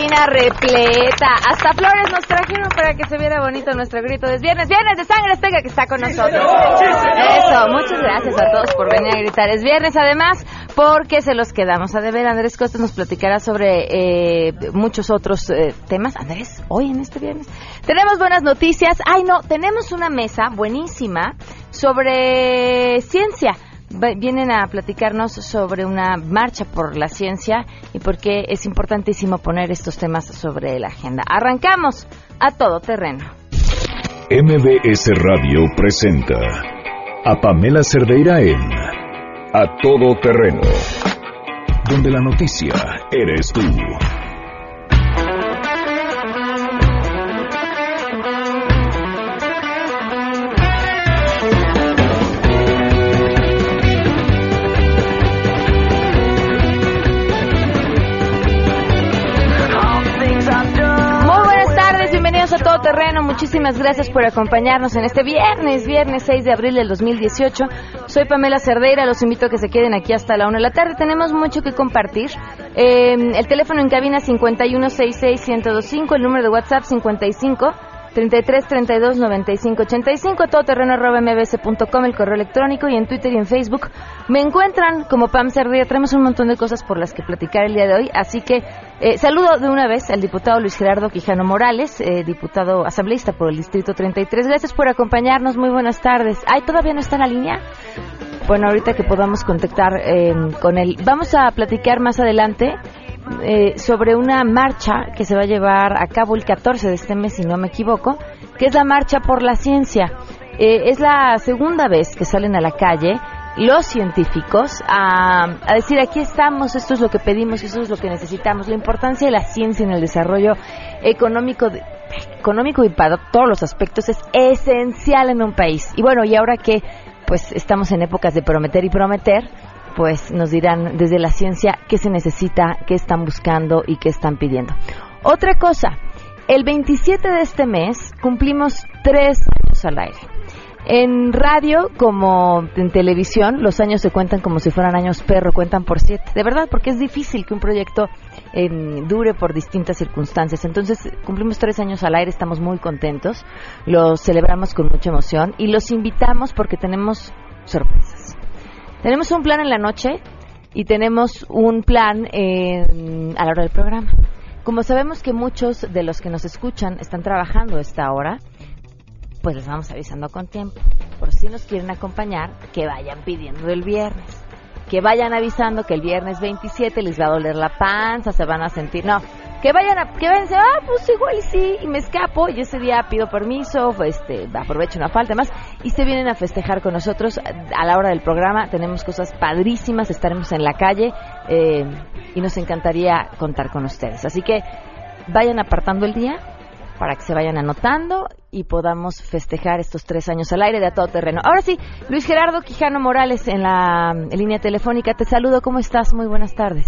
cabina repleta. Hasta flores nos trajeron para que se viera bonito nuestro grito de viernes. Viernes de sangre Azteca que está con nosotros. Eso, muchas gracias a todos por venir a gritar. Es viernes además porque se los quedamos a deber. Andrés Costa nos platicará sobre eh, muchos otros eh, temas. Andrés, hoy en este viernes. Tenemos buenas noticias. Ay, no, tenemos una mesa buenísima sobre ciencia vienen a platicarnos sobre una marcha por la ciencia y por qué es importantísimo poner estos temas sobre la agenda. Arrancamos a todo terreno. MBS Radio presenta a Pamela Cerdeira en A Todo Terreno, donde la noticia eres tú. Terreno, muchísimas gracias por acompañarnos en este viernes, viernes 6 de abril del 2018. Soy Pamela Cerdeira, los invito a que se queden aquí hasta la 1 de la tarde. Tenemos mucho que compartir. Eh, el teléfono en cabina 5166 el número de WhatsApp 55 33 32 95 85, todoterreno arroba mbs.com, el correo electrónico y en Twitter y en Facebook. Me encuentran como Pam Cerdía. Tenemos un montón de cosas por las que platicar el día de hoy, así que eh, saludo de una vez al diputado Luis Gerardo Quijano Morales, eh, diputado asambleísta por el Distrito 33. Gracias por acompañarnos. Muy buenas tardes. ¿Ay, todavía no está en la línea? Bueno, ahorita que podamos contactar eh, con él. Vamos a platicar más adelante eh, sobre una marcha que se va a llevar a cabo el 14 de este mes, si no me equivoco, que es la Marcha por la Ciencia. Eh, es la segunda vez que salen a la calle los científicos a, a, decir aquí estamos, esto es lo que pedimos, esto es lo que necesitamos. La importancia de la ciencia en el desarrollo económico, económico y para todos los aspectos es esencial en un país. Y bueno, y ahora que pues estamos en épocas de prometer y prometer, pues nos dirán desde la ciencia qué se necesita, qué están buscando y qué están pidiendo. Otra cosa, el 27 de este mes cumplimos tres años al aire. En radio como en televisión, los años se cuentan como si fueran años perro, cuentan por siete. De verdad, porque es difícil que un proyecto em, dure por distintas circunstancias. Entonces, cumplimos tres años al aire, estamos muy contentos, los celebramos con mucha emoción y los invitamos porque tenemos sorpresas. Tenemos un plan en la noche y tenemos un plan a la hora del programa. Como sabemos que muchos de los que nos escuchan están trabajando esta hora, pues les vamos avisando con tiempo. Por si nos quieren acompañar, que vayan pidiendo el viernes. Que vayan avisando que el viernes 27 les va a doler la panza, se van a sentir... No, que vayan a, que vayan decir, ah, pues igual y sí, y me escapo, y ese día pido permiso, este, aprovecho una falta más, y se vienen a festejar con nosotros a la hora del programa, tenemos cosas padrísimas, estaremos en la calle, eh, y nos encantaría contar con ustedes. Así que vayan apartando el día para que se vayan anotando y podamos festejar estos tres años al aire de a todo terreno. Ahora sí, Luis Gerardo Quijano Morales en la línea telefónica, te saludo, ¿cómo estás? Muy buenas tardes.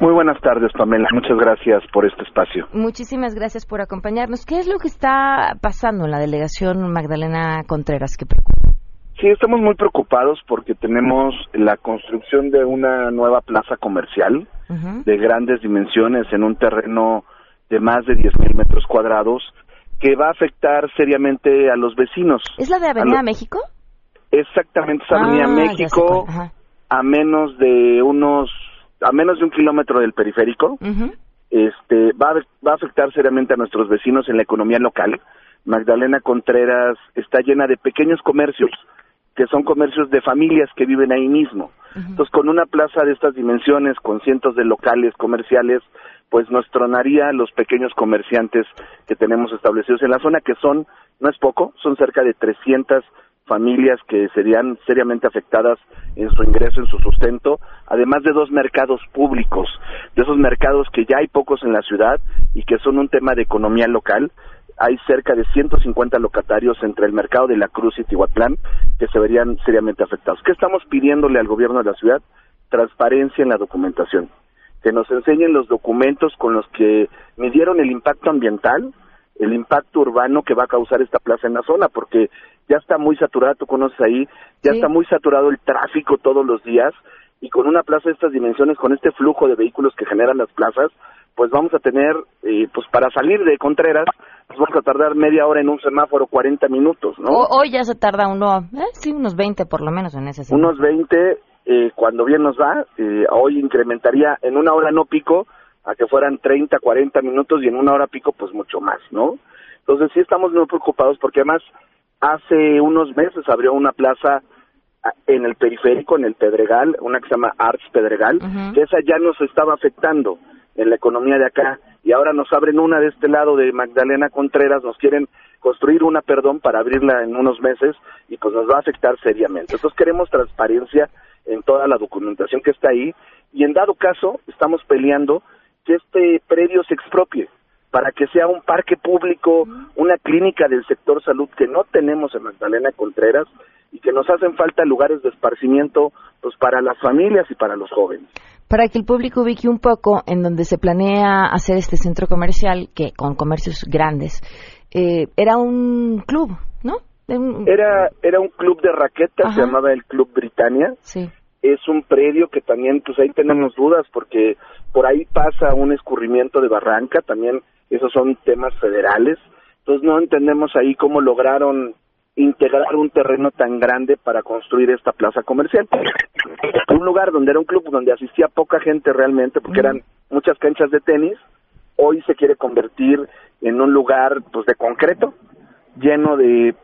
Muy buenas tardes, Pamela. Muchas gracias por este espacio. Muchísimas gracias por acompañarnos. ¿Qué es lo que está pasando en la delegación Magdalena Contreras que preocupa? Sí, estamos muy preocupados porque tenemos la construcción de una nueva plaza comercial de grandes dimensiones en un terreno de más de 10.000 metros cuadrados que va a afectar seriamente a los vecinos. ¿Es la de Avenida México? Exactamente, es Avenida ah, México, a menos de unos a menos de un kilómetro del periférico, este, va, a, va a afectar seriamente a nuestros vecinos en la economía local. Magdalena Contreras está llena de pequeños comercios, que son comercios de familias que viven ahí mismo. Entonces, con una plaza de estas dimensiones, con cientos de locales comerciales, pues nos tronaría los pequeños comerciantes que tenemos establecidos en la zona, que son, no es poco, son cerca de 300 familias que serían seriamente afectadas en su ingreso, en su sustento, además de dos mercados públicos, de esos mercados que ya hay pocos en la ciudad y que son un tema de economía local. Hay cerca de 150 locatarios entre el mercado de la Cruz y Tihuatlán que se verían seriamente afectados. ¿Qué estamos pidiéndole al gobierno de la ciudad? Transparencia en la documentación. Que nos enseñen los documentos con los que midieron el impacto ambiental, el impacto urbano que va a causar esta plaza en la zona, porque ya está muy saturada, tú conoces ahí, ya está muy saturado el tráfico todos los días y con una plaza de estas dimensiones, con este flujo de vehículos que generan las plazas, pues vamos a tener, eh, pues para salir de Contreras, pues vamos a tardar media hora en un semáforo, 40 minutos, ¿no? hoy ya se tarda uno, eh, sí, unos 20 por lo menos en ese semáforo. Unos 20, eh, cuando bien nos va, eh, hoy incrementaría en una hora no pico a que fueran 30, 40 minutos y en una hora pico pues mucho más, ¿no? Entonces sí estamos muy preocupados porque además hace unos meses abrió una plaza en el periférico, en el Pedregal, una que se llama Arts Pedregal, que esa ya nos estaba afectando en la economía de acá y ahora nos abren una de este lado de Magdalena Contreras, nos quieren construir una, perdón, para abrirla en unos meses y pues nos va a afectar seriamente. Entonces queremos transparencia en toda la documentación que está ahí y en dado caso estamos peleando que este predio se expropie para que sea un parque público, una clínica del sector salud que no tenemos en Magdalena Contreras y que nos hacen falta lugares de esparcimiento pues para las familias y para los jóvenes. Para que el público ubique un poco en donde se planea hacer este centro comercial, que con comercios grandes, eh, era un club, ¿no? Era, era un club de raquetas, se llamaba el Club Britannia. Sí. Es un predio que también, pues ahí tenemos dudas, porque por ahí pasa un escurrimiento de barranca, también esos son temas federales. Entonces no entendemos ahí cómo lograron integrar un terreno tan grande para construir esta plaza comercial. Un lugar donde era un club donde asistía poca gente realmente, porque eran muchas canchas de tenis, hoy se quiere convertir en un lugar pues de concreto, lleno de,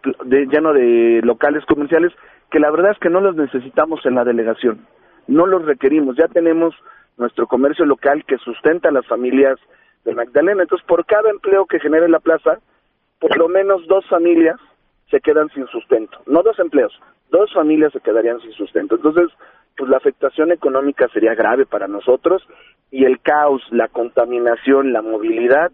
lleno de locales comerciales que la verdad es que no los necesitamos en la delegación, no los requerimos, ya tenemos nuestro comercio local que sustenta a las familias de Magdalena, entonces por cada empleo que genere la plaza, por lo menos dos familias se quedan sin sustento, no dos empleos, dos familias se quedarían sin sustento. Entonces, pues la afectación económica sería grave para nosotros y el caos, la contaminación, la movilidad,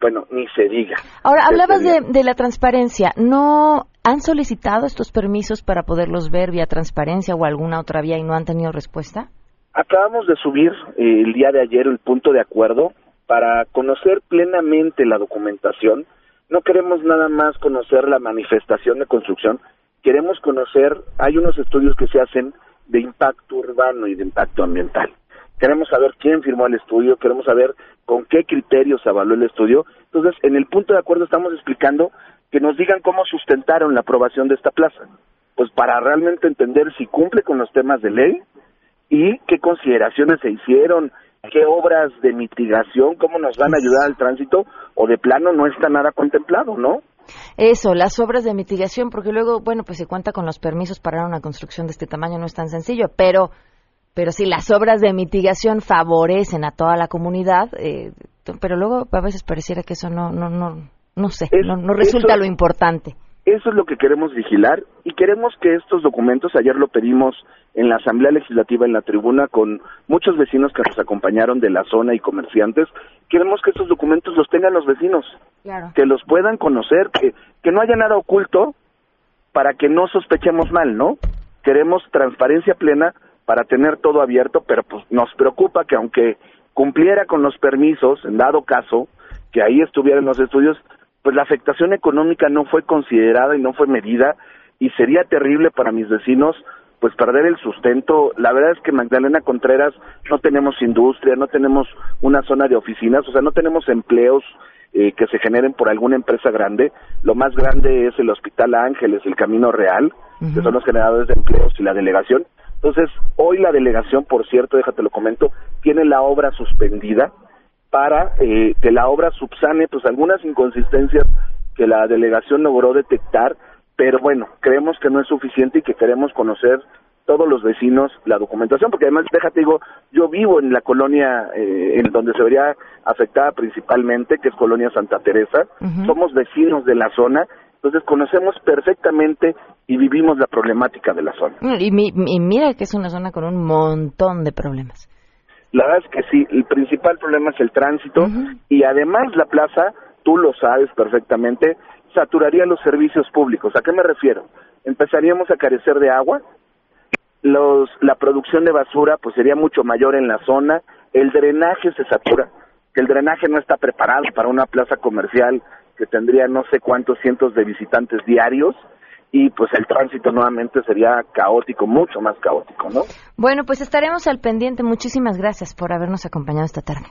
bueno, ni se diga. Ahora, hablabas de, de, la transparencia. ¿No han solicitado estos permisos para poderlos ver vía transparencia o alguna otra vía y no han tenido respuesta? Acabamos de subir eh, el día de ayer el punto de acuerdo para conocer plenamente la documentación no queremos nada más conocer la manifestación de construcción, queremos conocer, hay unos estudios que se hacen de impacto urbano y de impacto ambiental. Queremos saber quién firmó el estudio, queremos saber con qué criterios se avaló el estudio. Entonces, en el punto de acuerdo estamos explicando que nos digan cómo sustentaron la aprobación de esta plaza, pues para realmente entender si cumple con los temas de ley y qué consideraciones se hicieron, qué obras de mitigación, cómo nos van a ayudar al tránsito, o de plano no está nada contemplado, ¿no? Eso, las obras de mitigación, porque luego, bueno, pues se cuenta con los permisos para una construcción de este tamaño, no es tan sencillo, pero, pero sí, las obras de mitigación favorecen a toda la comunidad, eh, pero luego a veces pareciera que eso no, no, no, no sé, no, resulta lo importante. Eso es lo que queremos vigilar y queremos que estos documentos, ayer lo pedimos en la Asamblea Legislativa en la tribuna con muchos vecinos que nos acompañaron de la zona y comerciantes, queremos que estos documentos los tengan los vecinos, que los puedan conocer, que, que no haya nada oculto para que no sospechemos mal, ¿no? Queremos transparencia plena para tener todo abierto, pero pues nos preocupa que aunque cumpliera con los permisos, en dado caso, que ahí estuvieran los estudios, pues la afectación económica no fue considerada y no fue medida y sería terrible para mis vecinos pues perder el sustento. La verdad es que Magdalena Contreras no tenemos industria, no tenemos una zona de oficinas, o sea, no tenemos empleos eh, que se generen por alguna empresa grande. Lo más grande es el Hospital Ángeles, el Camino Real, que son los generadores de empleos y la delegación. Entonces, hoy la delegación, por cierto, déjate lo comento, tiene la obra suspendida para eh, que la obra subsane pues algunas inconsistencias que la delegación logró detectar, pero bueno, creemos que no es suficiente y que queremos conocer todos los vecinos la documentación, porque además, déjate digo, yo vivo en la colonia eh, en donde se vería afectada principalmente, que es Colonia Santa Teresa, somos vecinos de la zona, entonces conocemos perfectamente y vivimos la problemática de la zona. Y, y mira que es una zona con un montón de problemas. La verdad es que sí, el principal problema es el tránsito y además la plaza, tú lo sabes perfectamente, saturaría los servicios públicos. ¿A qué me refiero? Empezaríamos a carecer de agua, los, la producción de basura pues sería mucho mayor en la zona, el drenaje se satura, que el drenaje no está preparado para una plaza comercial que tendría no sé cuántos cientos de visitantes diarios, y pues el tránsito nuevamente sería caótico, mucho más caótico, ¿no? Bueno, pues estaremos al pendiente. Muchísimas gracias por habernos acompañado esta tarde.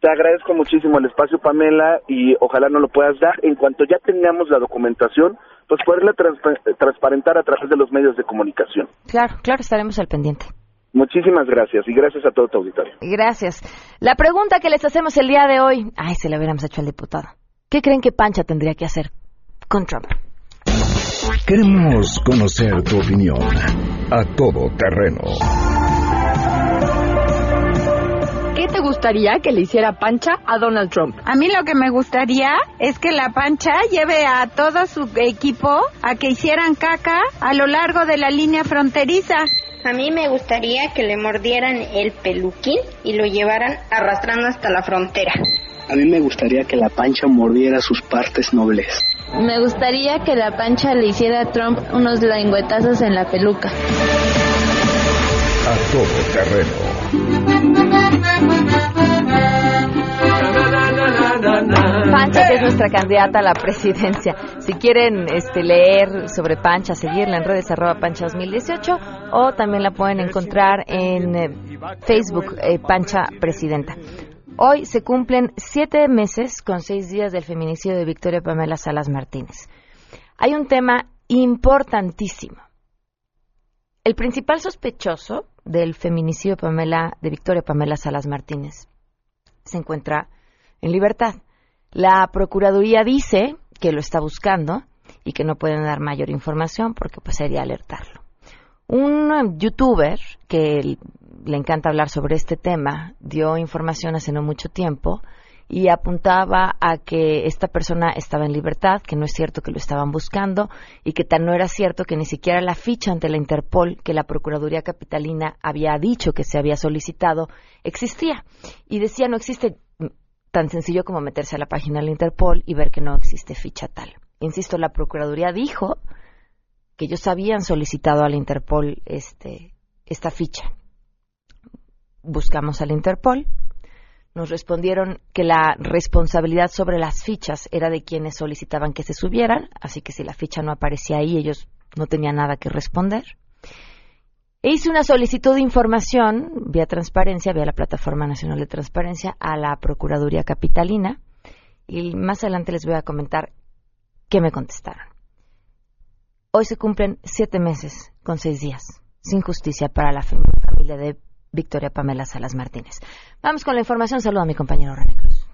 Te agradezco muchísimo el espacio, Pamela, y ojalá no lo puedas dar. En cuanto ya tengamos la documentación, pues poderla transparentar a través de los medios de comunicación. Claro, claro, estaremos al pendiente. Muchísimas gracias y gracias a todo tu auditorio. Gracias. La pregunta que les hacemos el día de hoy, ay, se la hubiéramos hecho al diputado. ¿Qué creen que Pancha tendría que hacer con Trump? Queremos conocer tu opinión a todo terreno. ¿Qué te gustaría que le hiciera Pancha a Donald Trump? A mí lo que me gustaría es que la Pancha lleve a todo su equipo a que hicieran caca a lo largo de la línea fronteriza. A mí me gustaría que le mordieran el peluquín y lo llevaran arrastrando hasta la frontera. A mí me gustaría que la pancha mordiera sus partes nobles. Me gustaría que la pancha le hiciera a Trump unos lengüetazos en la peluca. A todo terreno. Pancha, que es nuestra candidata a la presidencia. Si quieren este, leer sobre Pancha, seguirla en redes arroba pancha 2018 o también la pueden encontrar en eh, Facebook, eh, Pancha Presidenta. Hoy se cumplen siete meses con seis días del feminicidio de Victoria Pamela Salas Martínez. Hay un tema importantísimo. El principal sospechoso del feminicidio Pamela, de Victoria Pamela Salas Martínez se encuentra en libertad. La Procuraduría dice que lo está buscando y que no pueden dar mayor información porque pues sería alertarlo. Un youtuber que le encanta hablar sobre este tema, dio información hace no mucho tiempo y apuntaba a que esta persona estaba en libertad, que no es cierto que lo estaban buscando y que tal no era cierto que ni siquiera la ficha ante la Interpol que la Procuraduría Capitalina había dicho que se había solicitado existía. Y decía no existe tan sencillo como meterse a la página de la Interpol y ver que no existe ficha tal. Insisto, la Procuraduría dijo que ellos habían solicitado a la Interpol este, esta ficha buscamos al Interpol. Nos respondieron que la responsabilidad sobre las fichas era de quienes solicitaban que se subieran, así que si la ficha no aparecía ahí, ellos no tenían nada que responder. E hice una solicitud de información vía transparencia, vía la Plataforma Nacional de Transparencia, a la Procuraduría Capitalina. Y más adelante les voy a comentar qué me contestaron. Hoy se cumplen siete meses con seis días sin justicia para la familia de Victoria Pamela Salas Martínez. Vamos con la información. Saludo a mi compañero René Cruz.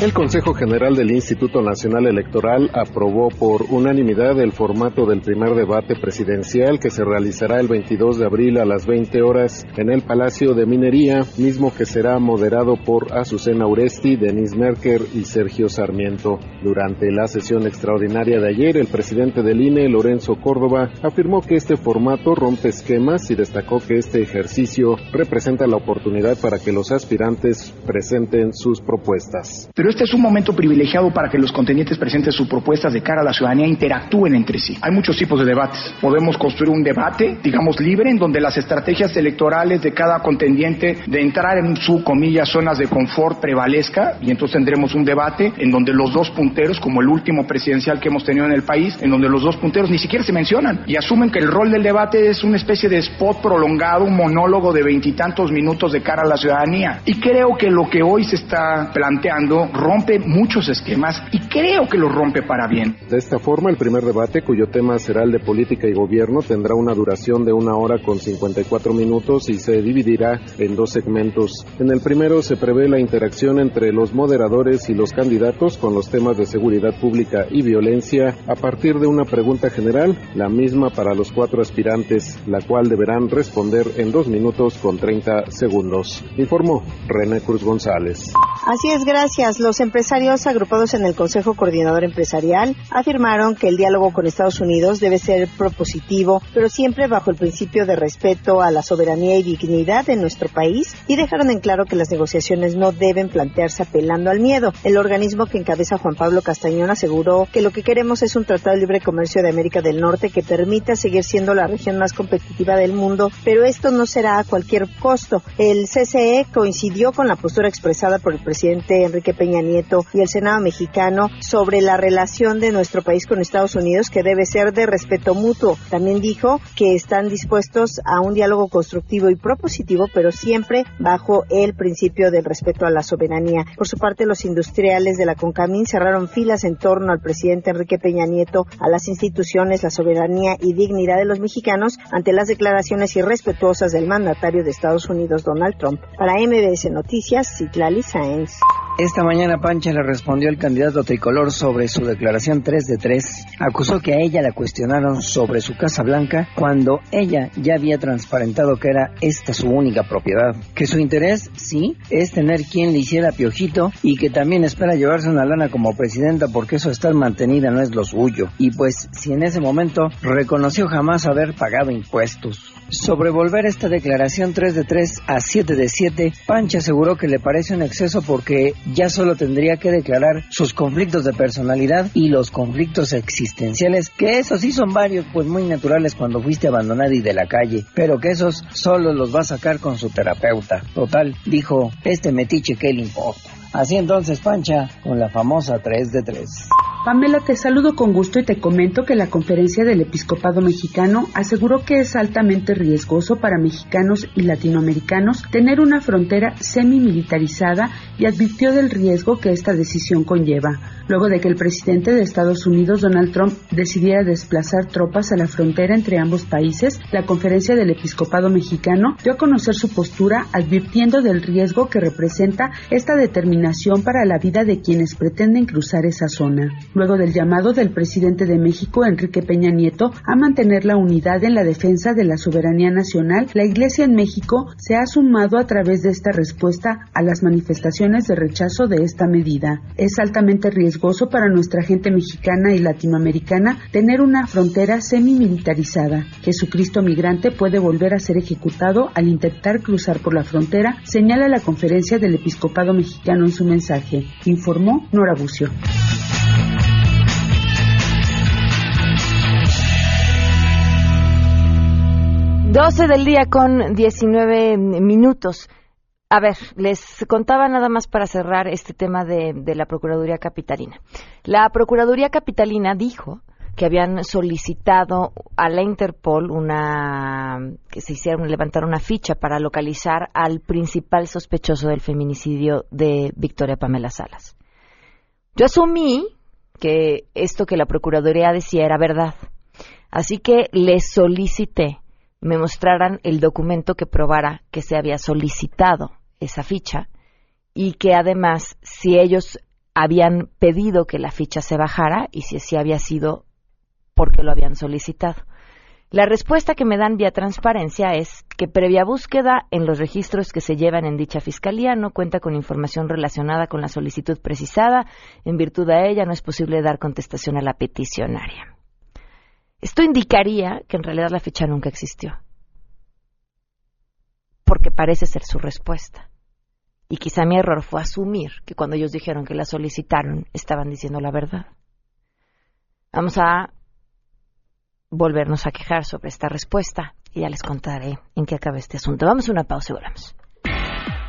El Consejo General del Instituto Nacional Electoral aprobó por unanimidad el formato del primer debate presidencial que se realizará el 22 de abril a las 20 horas en el Palacio de Minería, mismo que será moderado por Azucena Uresti, Denis Merker y Sergio Sarmiento. Durante la sesión extraordinaria de ayer, el presidente del INE, Lorenzo Córdoba, afirmó que este formato rompe esquemas y destacó que este ejercicio representa la oportunidad para que los aspirantes presenten sus propuestas este es un momento privilegiado para que los contendientes presenten sus propuestas de cara a la ciudadanía e interactúen entre sí. Hay muchos tipos de debates. Podemos construir un debate, digamos, libre, en donde las estrategias electorales de cada contendiente de entrar en su, comillas, zonas de confort prevalezca, y entonces tendremos un debate en donde los dos punteros, como el último presidencial que hemos tenido en el país, en donde los dos punteros ni siquiera se mencionan y asumen que el rol del debate es una especie de spot prolongado, un monólogo de veintitantos minutos de cara a la ciudadanía. Y creo que lo que hoy se está planteando rompe muchos esquemas y creo que lo rompe para bien. De esta forma, el primer debate, cuyo tema será el de política y gobierno, tendrá una duración de una hora con 54 minutos y se dividirá en dos segmentos. En el primero se prevé la interacción entre los moderadores y los candidatos con los temas de seguridad pública y violencia a partir de una pregunta general, la misma para los cuatro aspirantes, la cual deberán responder en dos minutos con 30 segundos. Informó René Cruz González. Así es, gracias. Los empresarios agrupados en el Consejo Coordinador Empresarial afirmaron que el diálogo con Estados Unidos debe ser propositivo, pero siempre bajo el principio de respeto a la soberanía y dignidad de nuestro país y dejaron en claro que las negociaciones no deben plantearse apelando al miedo. El organismo que encabeza Juan Pablo Castañón aseguró que lo que queremos es un tratado de libre comercio de América del Norte que permita seguir siendo la región más competitiva del mundo, pero esto no será a cualquier costo. El CCE coincidió con la postura expresada por el presidente Enrique Peña Peña Nieto y el Senado mexicano sobre la relación de nuestro país con Estados Unidos que debe ser de respeto mutuo. También dijo que están dispuestos a un diálogo constructivo y propositivo, pero siempre bajo el principio del respeto a la soberanía. Por su parte, los industriales de la CONCAMIN cerraron filas en torno al presidente Enrique Peña Nieto, a las instituciones, la soberanía y dignidad de los mexicanos ante las declaraciones irrespetuosas del mandatario de Estados Unidos, Donald Trump. Para MBS Noticias, Citlali Sáenz. Esta mañana Pancha le respondió al candidato tricolor sobre su declaración 3 de 3. Acusó que a ella la cuestionaron sobre su Casa Blanca cuando ella ya había transparentado que era esta su única propiedad. Que su interés, sí, es tener quien le hiciera piojito y que también espera llevarse una lana como presidenta porque eso estar mantenida no es lo suyo. Y pues si en ese momento reconoció jamás haber pagado impuestos. Sobre volver esta declaración 3 de 3 a 7 de 7, Pancha aseguró que le parece un exceso porque ya solo tendría que declarar sus conflictos de personalidad y los conflictos existenciales, que esos sí son varios, pues muy naturales cuando fuiste abandonada y de la calle, pero que esos solo los va a sacar con su terapeuta. Total, dijo, este metiche que le importa. Así entonces, Pancha, con la famosa 3 de 3. Pamela, te saludo con gusto y te comento que la conferencia del episcopado mexicano aseguró que es altamente riesgoso para mexicanos y latinoamericanos tener una frontera semi-militarizada y advirtió del riesgo que esta decisión conlleva, luego de que el presidente de Estados Unidos, Donald Trump, decidiera desplazar tropas a la frontera entre ambos países. La conferencia del episcopado mexicano dio a conocer su postura advirtiendo del riesgo que representa esta determinación para la vida de quienes pretenden cruzar esa zona luego del llamado del presidente de México, Enrique Peña Nieto, a mantener la unidad en la defensa de la soberanía nacional, la Iglesia en México se ha sumado a través de esta respuesta a las manifestaciones de rechazo de esta medida. Es altamente riesgoso para nuestra gente mexicana y latinoamericana tener una frontera semi-militarizada. Jesucristo migrante puede volver a ser ejecutado al intentar cruzar por la frontera, señala la conferencia del episcopado mexicano en su mensaje, informó Nora Bucio. 12 del día con 19 minutos. A ver, les contaba nada más para cerrar este tema de, la Procuraduría Capitalina. La Procuraduría Capitalina dijo que habían solicitado a la Interpol una que se hiciera levantar una ficha para localizar al principal sospechoso del feminicidio de Victoria Pamela Salas. Yo asumí que esto que la Procuraduría decía era verdad. Así que les solicité me mostraran el documento que probara que se había solicitado esa ficha y que además si ellos habían pedido que la ficha se bajara y si así había sido porque lo habían solicitado. La respuesta que me dan vía transparencia es que previa búsqueda en los registros que se llevan en dicha fiscalía no cuenta con información relacionada con la solicitud precisada. En virtud de ella no es posible dar contestación a la peticionaria. Esto indicaría que en realidad la ficha nunca existió. Porque parece ser su respuesta. Y quizá mi error fue asumir que cuando ellos dijeron que la solicitaron estaban diciendo la verdad. Vamos a volvernos a quejar sobre esta respuesta y ya les contaré en qué acaba este asunto. Vamos a una pausa y volvemos.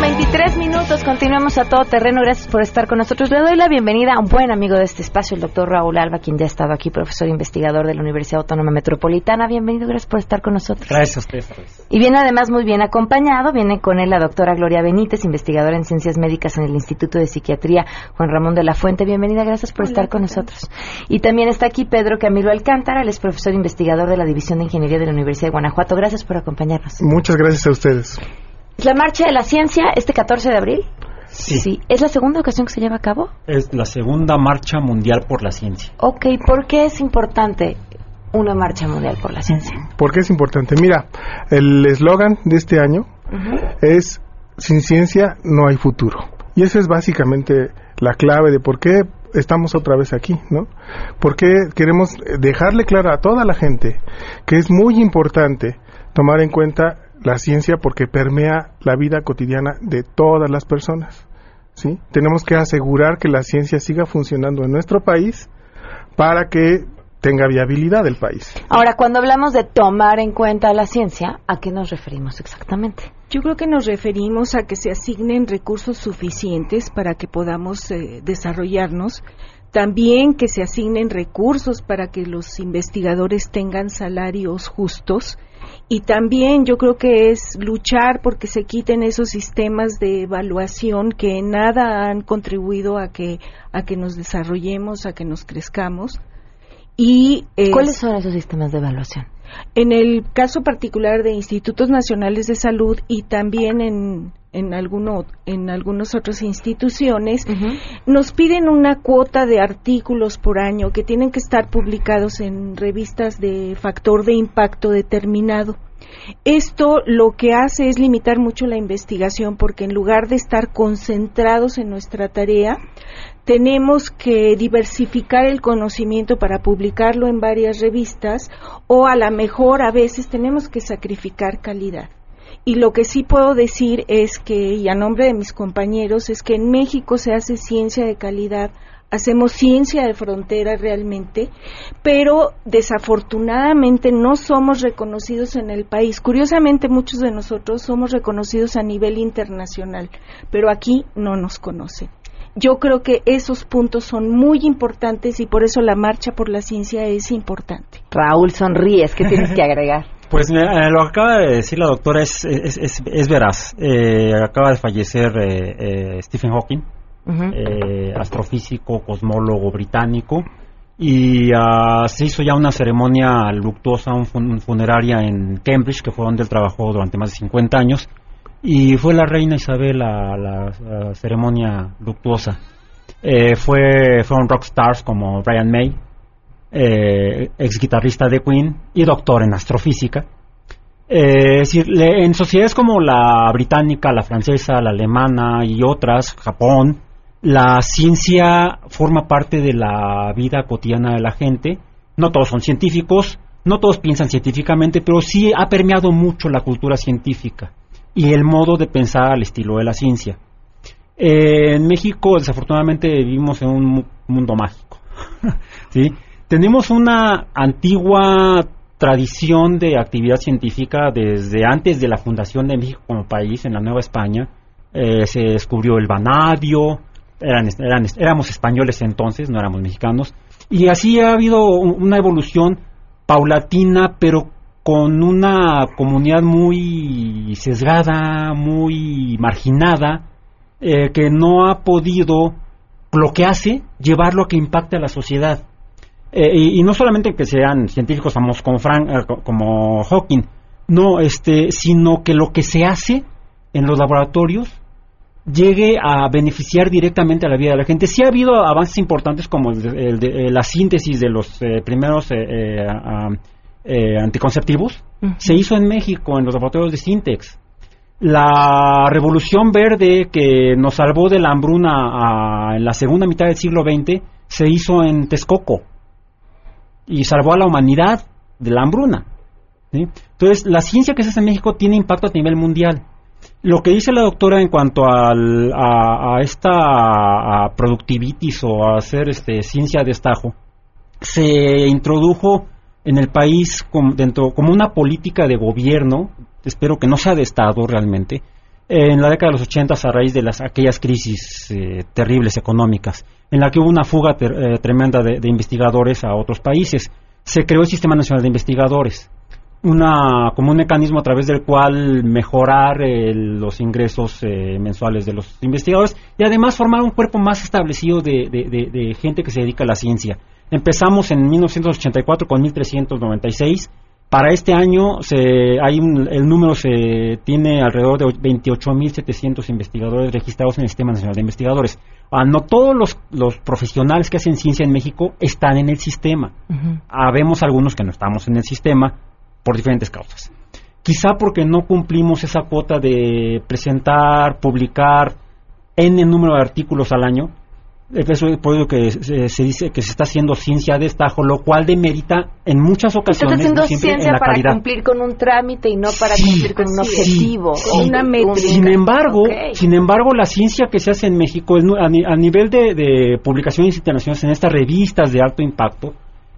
12 con 23 minutos, continuamos a todo terreno. Gracias por estar con nosotros. Le doy la bienvenida a un buen amigo de este espacio, el doctor Raúl Alba, quien ya ha estado aquí, profesor investigador de la Universidad Autónoma Metropolitana. Bienvenido, gracias por estar con nosotros. Gracias a usted. Y viene además muy bien acompañado. Viene con él la doctora Gloria Benítez, investigadora en ciencias médicas en el Instituto de Psiquiatría Juan Ramón de la Fuente. Bienvenida, gracias por estar con nosotros. Y también está aquí Pedro Camilo Alcántara, él es profesor investigador de la División de Ingeniería de la Universidad de Guanajuato. Gracias por acompañarnos. Muchas gracias a ustedes. La Marcha de la Ciencia, este 14 de abril. Sí. ¿Es la segunda ocasión que se lleva a cabo? Es la segunda Marcha Mundial por la Ciencia. Ok, ¿por qué es importante una Marcha Mundial por la Ciencia? ¿Por qué es importante? Mira, el eslogan de este año es Sin ciencia no hay futuro. Y esa es básicamente la clave de por qué estamos otra vez aquí, ¿no? Porque queremos dejarle claro a toda la gente que es muy importante tomar en cuenta la ciencia porque permea la vida cotidiana de todas las personas. ¿sí? Tenemos que asegurar que la ciencia siga funcionando en nuestro país para que tenga viabilidad el país. Ahora, cuando hablamos de tomar en cuenta la ciencia, ¿a qué nos referimos exactamente? Yo creo que nos referimos a que se asignen recursos suficientes para que podamos eh, desarrollarnos, también que se asignen recursos para que los investigadores tengan salarios justos y también yo creo que es luchar porque se quiten esos sistemas de evaluación que nada han contribuido a que a que nos desarrollemos, a que nos crezcamos y ¿Cuáles son esos sistemas de evaluación? En el caso particular de institutos nacionales de salud y también en, en, alguno, en algunas otras instituciones, nos piden una cuota de artículos por año que tienen que estar publicados en revistas de factor de impacto determinado. Esto lo que hace es limitar mucho la investigación porque en lugar de estar concentrados en nuestra tarea, tenemos que diversificar el conocimiento para publicarlo en varias revistas o a lo mejor a veces tenemos que sacrificar calidad. Y lo que sí puedo decir es que, y a nombre de mis compañeros, es que en México se hace ciencia de calidad, hacemos ciencia de frontera realmente, pero desafortunadamente no somos reconocidos en el país. Curiosamente, muchos de nosotros somos reconocidos a nivel internacional, pero aquí no nos conocen. Yo creo que esos puntos son muy importantes y por eso la marcha por la ciencia es importante. Raúl, sonríes, ¿qué tienes que agregar? Pues eh, lo que acaba de decir la doctora es, es, es, veraz. Eh, acaba de fallecer eh, Stephen Hawking, astrofísico, cosmólogo británico, y uh, se hizo ya una ceremonia luctuosa, un funeraria en Cambridge, que fue donde él trabajó durante más de 50 años, y fue la reina Isabel la, la, ceremonia luctuosa. Eh, fue, fueron rockstars como Brian May, eh, ex guitarrista de Queen y doctor en astrofísica. Eh, es decir, en sociedades como la británica, la francesa, la alemana y otras, Japón, la ciencia forma parte de la vida cotidiana de la gente. No todos son científicos, no todos piensan científicamente, pero sí ha permeado mucho la cultura científica y el modo de pensar al estilo de la ciencia. Eh, en México, desafortunadamente, vivimos en un mundo mágico. ¿sí? Tenemos una antigua tradición de actividad científica desde antes de la fundación de México como país en la Nueva España. Eh, se descubrió el vanadio, eran, éramos españoles entonces, no éramos mexicanos, y así ha habido una evolución paulatina, pero con una comunidad muy sesgada, muy marginada, eh, que no ha podido lo que hace llevarlo a que impacte a la sociedad. Eh, y, no solamente que sean científicos famosos como, Frank, eh, como Hawking, no, este, sino que lo que se hace en los laboratorios llegue a beneficiar directamente a la vida de la gente. Sí ha habido avances importantes como el de, la síntesis de los primeros eh, anticonceptivos se hizo en México, en los laboratorios de Sintex. La revolución verde que nos salvó de la hambruna en la segunda mitad del siglo XX se hizo en Texcoco y salvó a la humanidad de la hambruna. Entonces, la ciencia que se hace en México tiene impacto a nivel mundial. Lo que dice la doctora en cuanto al, a, esta a productivitis o a hacer este, ciencia de estajo, se introdujo en el país como, dentro, como una política de gobierno, espero que no sea de Estado realmente, en la década de los 80 a raíz de las, aquellas crisis eh, terribles económicas, en la que hubo una fuga eh, tremenda de, investigadores a otros países. Se creó el Sistema Nacional de Investigadores, una, como un mecanismo a través del cual mejorar eh, los ingresos mensuales de los investigadores y además formar un cuerpo más establecido de gente que se dedica a la ciencia. Empezamos en 1984 con 1.396. Para este año se, hay el número se tiene alrededor de 28.700 investigadores registrados en el Sistema Nacional de Investigadores. Ah, no todos los, profesionales que hacen ciencia en México están en el sistema. Habemos algunos que no estamos en el sistema por diferentes causas. Quizá porque no cumplimos esa cuota de presentar, publicar el número de artículos al año Eso es por eso que se, dice que se está haciendo ciencia de destajo, lo cual demerita en muchas ocasiones. Estás haciendo ciencia para cumplir con un trámite y no para cumplir con un objetivo, una Sin embargo, sin embargo, la ciencia que se hace en México es, a, nivel de, de, publicaciones internacionales en estas revistas de alto impacto,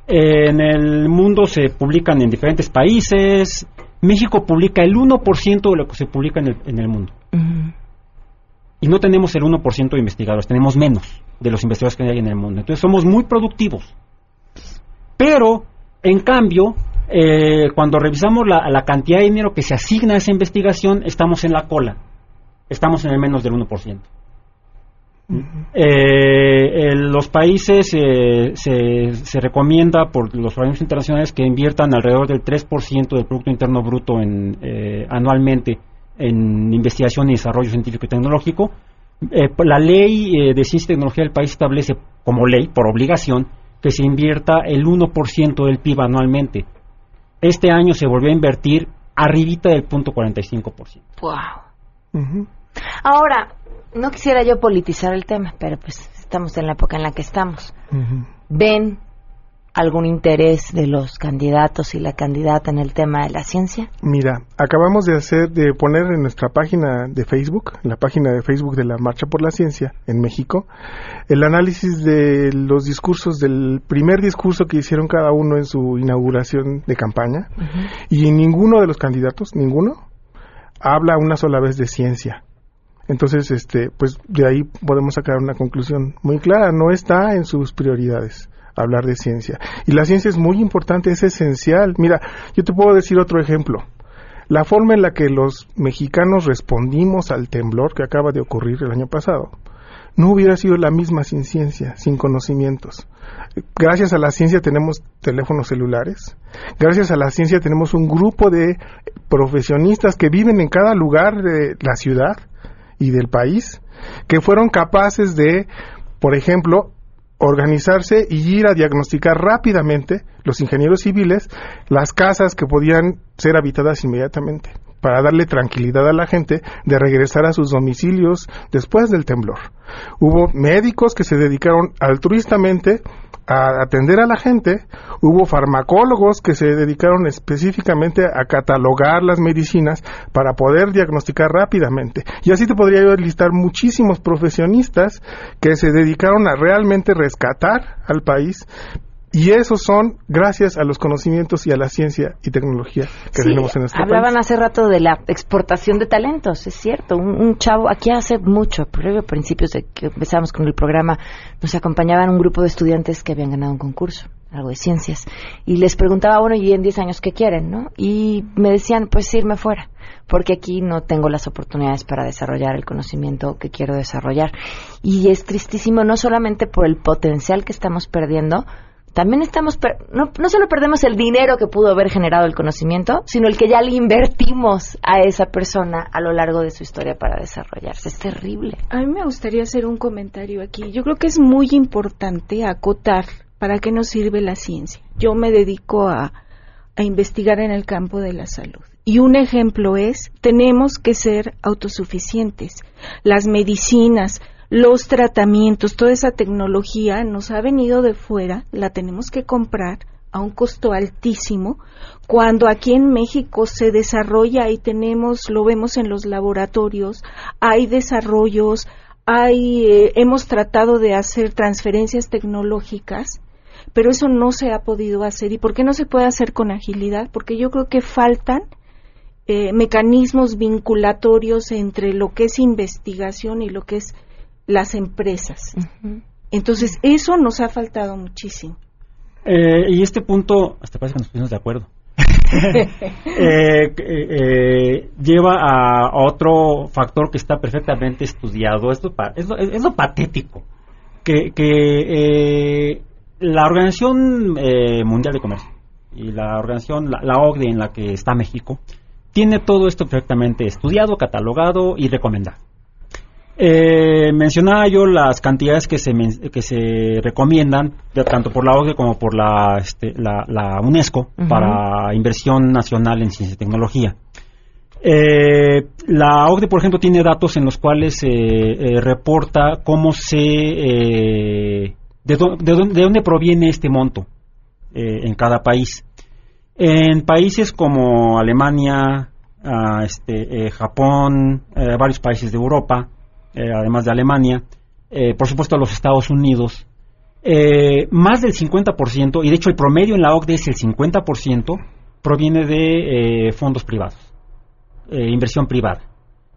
en el mundo se publican en diferentes países. México publica el 1% de lo que se publica en el, en el mundo. Y no tenemos el 1% de investigadores, tenemos menos de los investigadores que hay en el mundo. Entonces somos muy productivos. Pero, en cambio, eh, cuando revisamos la, la, cantidad de dinero que se asigna a esa investigación, estamos en la cola. Estamos en el menos del 1%. Eh, los países eh, se, se, recomienda por los organismos internacionales que inviertan alrededor del 3% del Producto Interno Bruto en, eh, anualmente en investigación y desarrollo científico y tecnológico. La ley de ciencia y tecnología del país establece como ley, por obligación, que se invierta el 1% del PIB anualmente. Este año se volvió a invertir arribita del punto 45%. Wow. Ahora, no quisiera yo politizar el tema, pero pues estamos en la época en la que estamos. ¿Ven algún interés de los candidatos y la candidata en el tema de la ciencia? Mira, acabamos de hacer, de poner en nuestra página de Facebook, en la página de Facebook de la Marcha por la Ciencia en México, el análisis de los discursos del primer discurso que hicieron cada uno en su inauguración de campaña, y ninguno de los candidatos, ninguno, habla una sola vez de ciencia. Entonces, este, pues de ahí podemos sacar una conclusión muy clara, no está en sus prioridades hablar de ciencia. Y la ciencia es muy importante, es esencial. Mira, yo te puedo decir otro ejemplo. La forma en la que los mexicanos respondimos al temblor que acaba de ocurrir el año pasado no hubiera sido la misma sin ciencia, sin conocimientos. Gracias a la ciencia tenemos teléfonos celulares, gracias a la ciencia tenemos un grupo de profesionistas que viven en cada lugar de la ciudad y del país que fueron capaces de, por ejemplo, organizarse y ir a diagnosticar rápidamente los ingenieros civiles las casas que podían ser habitadas inmediatamente para darle tranquilidad a la gente de regresar a sus domicilios después del temblor. Hubo médicos que se dedicaron altruistamente a atender a la gente, hubo farmacólogos que se dedicaron específicamente a catalogar las medicinas para poder diagnosticar rápidamente. Y así te podría yo listar muchísimos profesionistas que se dedicaron a realmente rescatar al país y esos son gracias a los conocimientos y a la ciencia y tecnología que tenemos en nuestro hablaban hace rato de la exportación de talentos, es cierto. Un, chavo, aquí hace mucho, previo a principios de que empezamos con el programa, nos acompañaban un grupo de estudiantes que habían ganado un concurso, algo de ciencias. Y les preguntaba, bueno, ¿y en 10 años qué quieren, no? Y me decían, pues irme fuera, porque aquí no tengo las oportunidades para desarrollar el conocimiento que quiero desarrollar. Y es tristísimo, no solamente por el potencial que estamos perdiendo, también estamos, no, no solo perdemos el dinero que pudo haber generado el conocimiento, sino el que ya le invertimos a esa persona a lo largo de su historia para desarrollarse. Es terrible. A mí me gustaría hacer un comentario aquí. Yo creo que es muy importante acotar para qué nos sirve la ciencia. Yo me dedico a, a investigar en el campo de la salud. Y un ejemplo es, tenemos que ser autosuficientes. Las medicinas, los tratamientos, toda esa tecnología nos ha venido de fuera, la tenemos que comprar a un costo altísimo, cuando aquí en México se desarrolla y tenemos, lo vemos en los laboratorios, hay desarrollos, hay, eh, hemos tratado de hacer transferencias tecnológicas, pero eso no se ha podido hacer. ¿Y por qué no se puede hacer con agilidad? Porque yo creo que faltan eh, mecanismos vinculatorios entre lo que es investigación y lo que es las empresas. Entonces, eso nos ha faltado muchísimo. Eh, y este punto, hasta parece que nos pusimos de acuerdo. Eh, eh, lleva a, otro factor que está perfectamente estudiado. Esto es, lo, es, lo, patético. Que, que la Organización Mundial de Comercio y la organización, la, la OCDE en la que está México, tiene todo esto perfectamente estudiado, catalogado y recomendado. Eh, mencionaba yo las cantidades que se, que se recomiendan, tanto por la OCDE como por la, este, la, UNESCO, para inversión nacional en ciencia y tecnología. Eh, la OCDE, por ejemplo, tiene datos en los cuales eh, reporta cómo se... de, de, dónde proviene este monto en cada país. En países como Alemania, ah, este, Japón, varios países de Europa, además de Alemania, por supuesto los Estados Unidos, más del 50%, y de hecho el promedio en la OCDE es el 50%, proviene de eh, fondos privados, eh, inversión privada.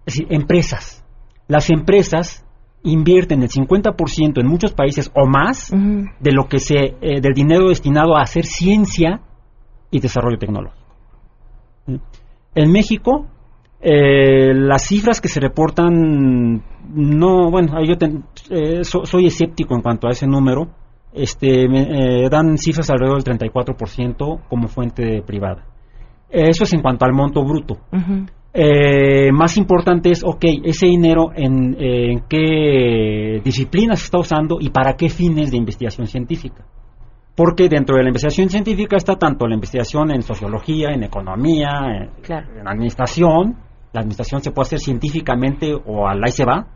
Es decir, empresas. Las empresas invierten el 50% en muchos países o más de lo que se eh, del dinero destinado a hacer ciencia y desarrollo tecnológico. En México las cifras que se reportan no bueno yo soy escéptico en cuanto a ese número este, eh, dan cifras alrededor del 34% como fuente privada. Eso es en cuanto al monto bruto. Eh, más importante es, ok, ese dinero en, en qué disciplinas se está usando y para qué fines de investigación científica. Porque dentro de la investigación científica está tanto la investigación en sociología, en economía, en, administración. La administración se puede hacer científicamente o al ahí se va.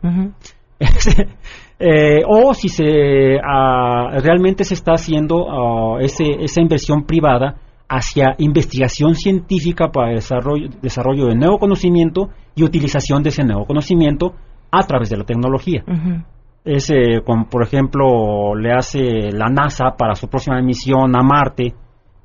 Eh, o si se ah, realmente se está haciendo ah, esa inversión privada hacia investigación científica para desarrollo, desarrollo de nuevo conocimiento y utilización de ese nuevo conocimiento a través de la tecnología. como por ejemplo le hace la NASA para su próxima misión a Marte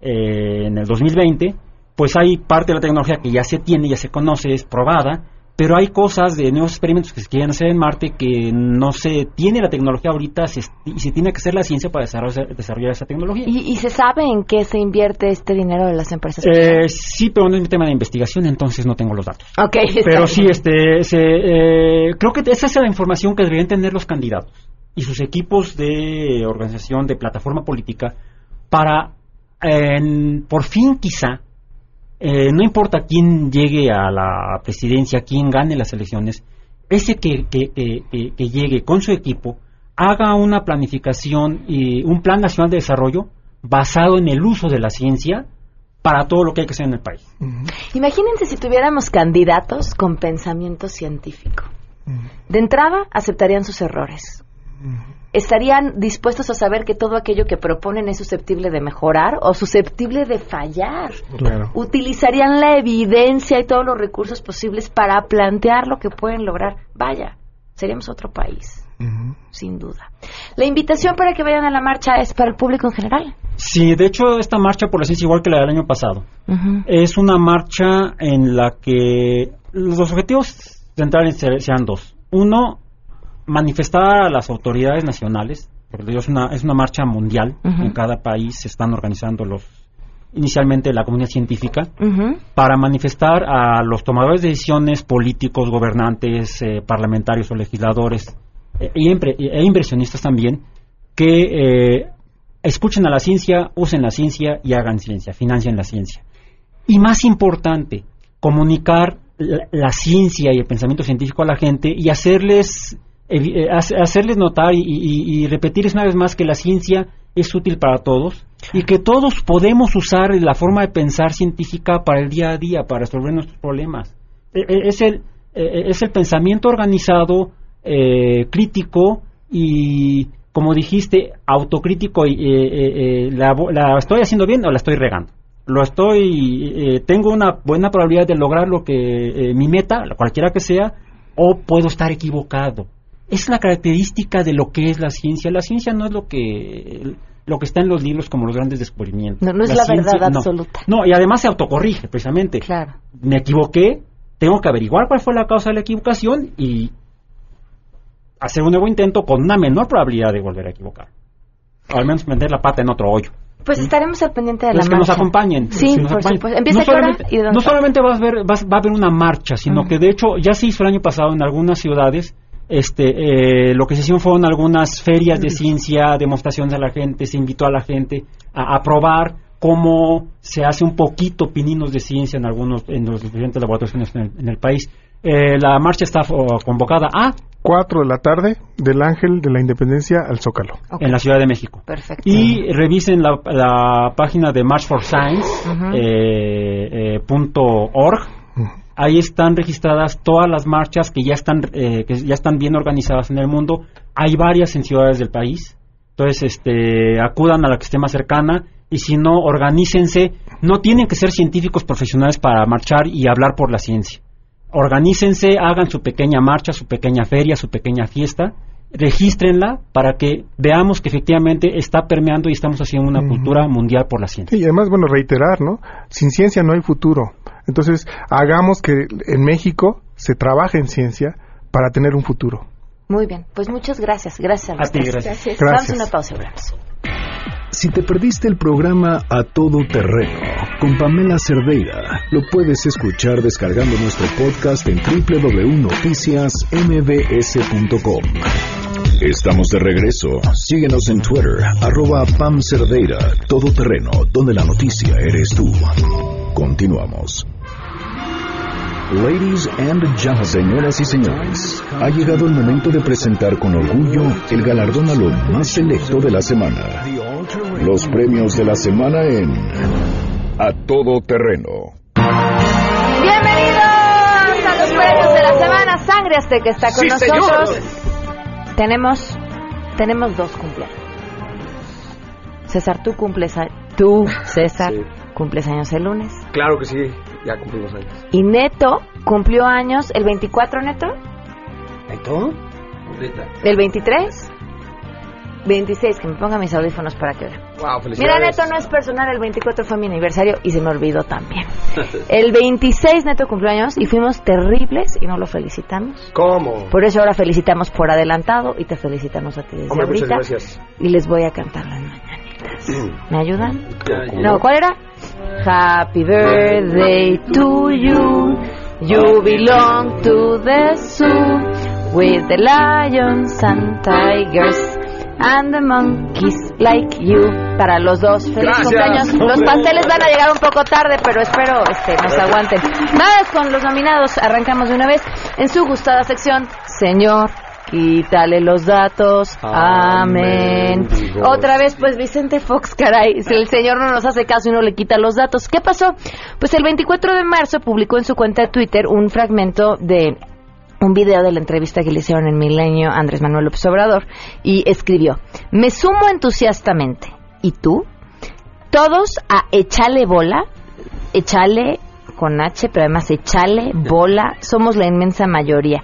eh, en el 2020, pues hay parte de la tecnología que ya se tiene, ya se conoce, es probada, pero hay cosas de nuevos experimentos que se quieren hacer en Marte que no se tiene la tecnología ahorita y se tiene que hacer la ciencia para desarrollar, esa tecnología. ¿Y, se sabe en qué se invierte este dinero de las empresas? Eh, sí, pero no es mi tema de investigación, entonces no tengo los datos. Ok. Pero sí, este, eh, creo que esa es la información que deberían tener los candidatos y sus equipos de organización, de plataforma política, para por fin quizá eh, no importa quién llegue a la presidencia, quién gane las elecciones, ese que, que, que, llegue con su equipo haga una planificación y un plan nacional de desarrollo basado en el uso de la ciencia para todo lo que hay que hacer en el país. Imagínense si tuviéramos candidatos con pensamiento científico. De entrada, aceptarían sus errores estarían dispuestos a saber que todo aquello que proponen es susceptible de mejorar o susceptible de fallar. Utilizarían la evidencia y todos los recursos posibles para plantear lo que pueden lograr. Vaya, seríamos otro país. Sin duda. La invitación para que vayan a la marcha es para el público en general. Sí, de hecho esta marcha por la ciencia igual que la del año pasado. Es una marcha en la que los objetivos centrales sean dos. Uno, manifestar a las autoridades nacionales, porque es una, es una marcha mundial, en cada país se están organizando los inicialmente la comunidad científica, para manifestar a los tomadores de decisiones políticos, gobernantes, eh, parlamentarios o legisladores, eh, e, inversionistas también, que eh, escuchen a la ciencia, usen la ciencia y hagan ciencia, financien la ciencia. Y más importante, comunicar la ciencia y el pensamiento científico a la gente y hacerles eh, hacerles notar y, y, repetirles una vez más que la ciencia es útil para todos y que todos podemos usar la forma de pensar científica para el día a día, para resolver nuestros problemas. E, e, es el, e, es el pensamiento organizado, eh, crítico y, como dijiste, autocrítico. Y, eh, la, la, estoy haciendo bien o la estoy regando? Lo estoy, tengo una buena probabilidad de lograr lo que mi meta, cualquiera que sea, o puedo estar equivocado es la característica de lo que es la ciencia. La ciencia no es lo que lo que está en los libros como los grandes descubrimientos. No, es la, verdad absoluta. No, y además se autocorrige, precisamente. Claro. Me equivoqué, tengo que averiguar cuál fue la causa de la equivocación y hacer un nuevo intento con una menor probabilidad de volver a equivocar. O al menos meter la pata en otro hoyo. Pues estaremos al pendiente de la marcha. que nos acompañen. Sí, por supuesto. Empieza no solamente, no solamente va a, haber, va, a haber una marcha, sino que de hecho ya se hizo el año pasado en algunas ciudades este, eh, lo que se hicieron fueron algunas ferias de ciencia, demostraciones a la gente, se invitó a la gente a, probar cómo se hace un poquito pininos de ciencia en algunos, en los diferentes laboratorios en el, país. Eh, la marcha está convocada a 4 de la tarde del Ángel de la Independencia al Zócalo. En la Ciudad de México. Perfecto. Y revisen la, página de March for Science, eh, ahí están registradas todas las marchas que ya están, eh, que ya están bien organizadas en el mundo. Hay varias en ciudades del país. Entonces, este, acudan a la que esté más cercana y si no, organícense. No tienen que ser científicos profesionales para marchar y hablar por la ciencia. Organícense, hagan su pequeña marcha, su pequeña feria, su pequeña fiesta regístrenla para que veamos que efectivamente está permeando y estamos haciendo una cultura mundial por la ciencia. y además, bueno, reiterar, ¿no? Sin ciencia no hay futuro. Entonces, hagamos que en México se trabaje en ciencia para tener un futuro. Muy bien, pues muchas gracias. Gracias a, a ti, gracias. gracias. Vamos a una pausa, Si te perdiste el programa A Todo Terreno con Pamela Cerdeira, lo puedes escuchar descargando nuestro podcast en www.noticiasmbs.com. Estamos de regreso. Síguenos en Twitter, arroba Pam Cerdeira, Todo Terreno, donde la noticia eres tú. Continuamos. Ladies and gentlemen, señoras y señores, ha llegado el momento de presentar con orgullo el galardón a lo más selecto de la semana. Los premios de la semana en A Todo Terreno. Bienvenidos a los premios de la semana. Sangre Azteca está con nosotros. Tenemos, tenemos dos cumpleaños. César, tú cumples a, tú, César, cumples años el lunes. Claro que sí, ya cumplimos años. Y Neto cumplió años el 24, Neto. ¿Neto? ¿El 23? 26, que me ponga mis audífonos para que vean. Wow, Mira, Neto, no es personal, el 24 fue mi aniversario y se me olvidó también. El 26 Neto cumplió años y fuimos terribles y no lo felicitamos. ¿Cómo? Por eso ahora felicitamos por adelantado y te felicitamos a ti desde Hombre, ahorita. muchas gracias. Y les voy a cantar las mañanitas. ¿Me ayudan? ¿Cómo? No, ¿cuál era? Happy birthday to you. You belong to the zoo with the lions and tigers and the monkeys like you. Para los dos, feliz cumpleaños. Los pasteles van a llegar un poco tarde, pero espero este, nos aguanten. Nada, con los nominados arrancamos de una vez en su gustada sección, señor. Quítale los datos. Amén. Otra vez, pues Vicente Fox, caray, si el señor no nos hace caso y no le quita los datos. ¿Qué pasó? Pues el 24 de marzo publicó en su cuenta de Twitter un fragmento de un video de la entrevista que le hicieron en Milenio a Andrés Manuel López Obrador y escribió, me sumo entusiastamente. ¿Y tú? Todos a echale bola, echale con H, pero además echale bola, somos la inmensa mayoría.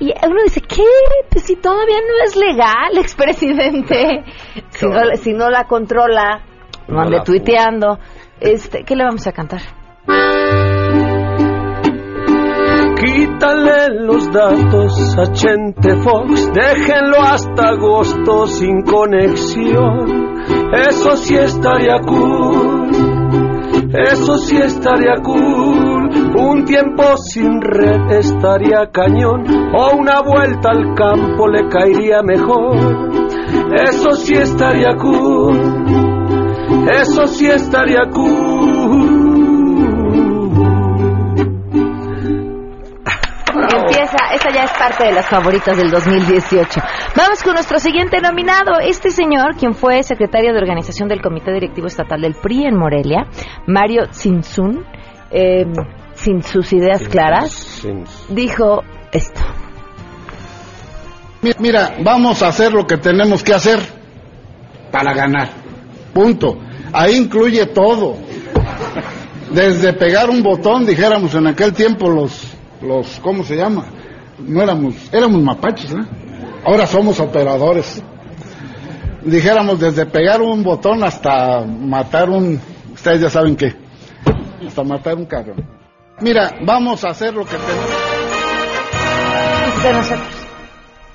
Y uno dice, ¿qué? Pues si todavía no es legal, expresidente. Si no, si no la controla, no ande la tuiteando. Este, ¿Qué le vamos a cantar? Quítale los datos a Chente Fox, déjenlo hasta agosto sin conexión. Eso sí estaría cool, eso sí estaría cool. Un tiempo sin red estaría cañón, o una vuelta al campo le caería mejor. Eso sí estaría cool, eso sí estaría cool. Empieza, esta ya es parte de las favoritas del 2018. Vamos con nuestro siguiente nominado, este señor, quien fue secretario de organización del Comité Directivo Estatal del PRI en Morelia, Mario Tzintzún, eh, sin sus ideas claras, dijo esto. Mi- Mira, vamos a hacer lo que tenemos que hacer para ganar. Punto. Ahí incluye todo. Desde pegar un botón, dijéramos en aquel tiempo los, los, ¿cómo se llama? No éramos, éramos mapaches, ¿eh? Ahora somos operadores. Dijéramos desde pegar un botón hasta matar un, ustedes ya saben qué, hasta matar un carro. Mira, vamos a hacer lo que tenemos. De nosotros.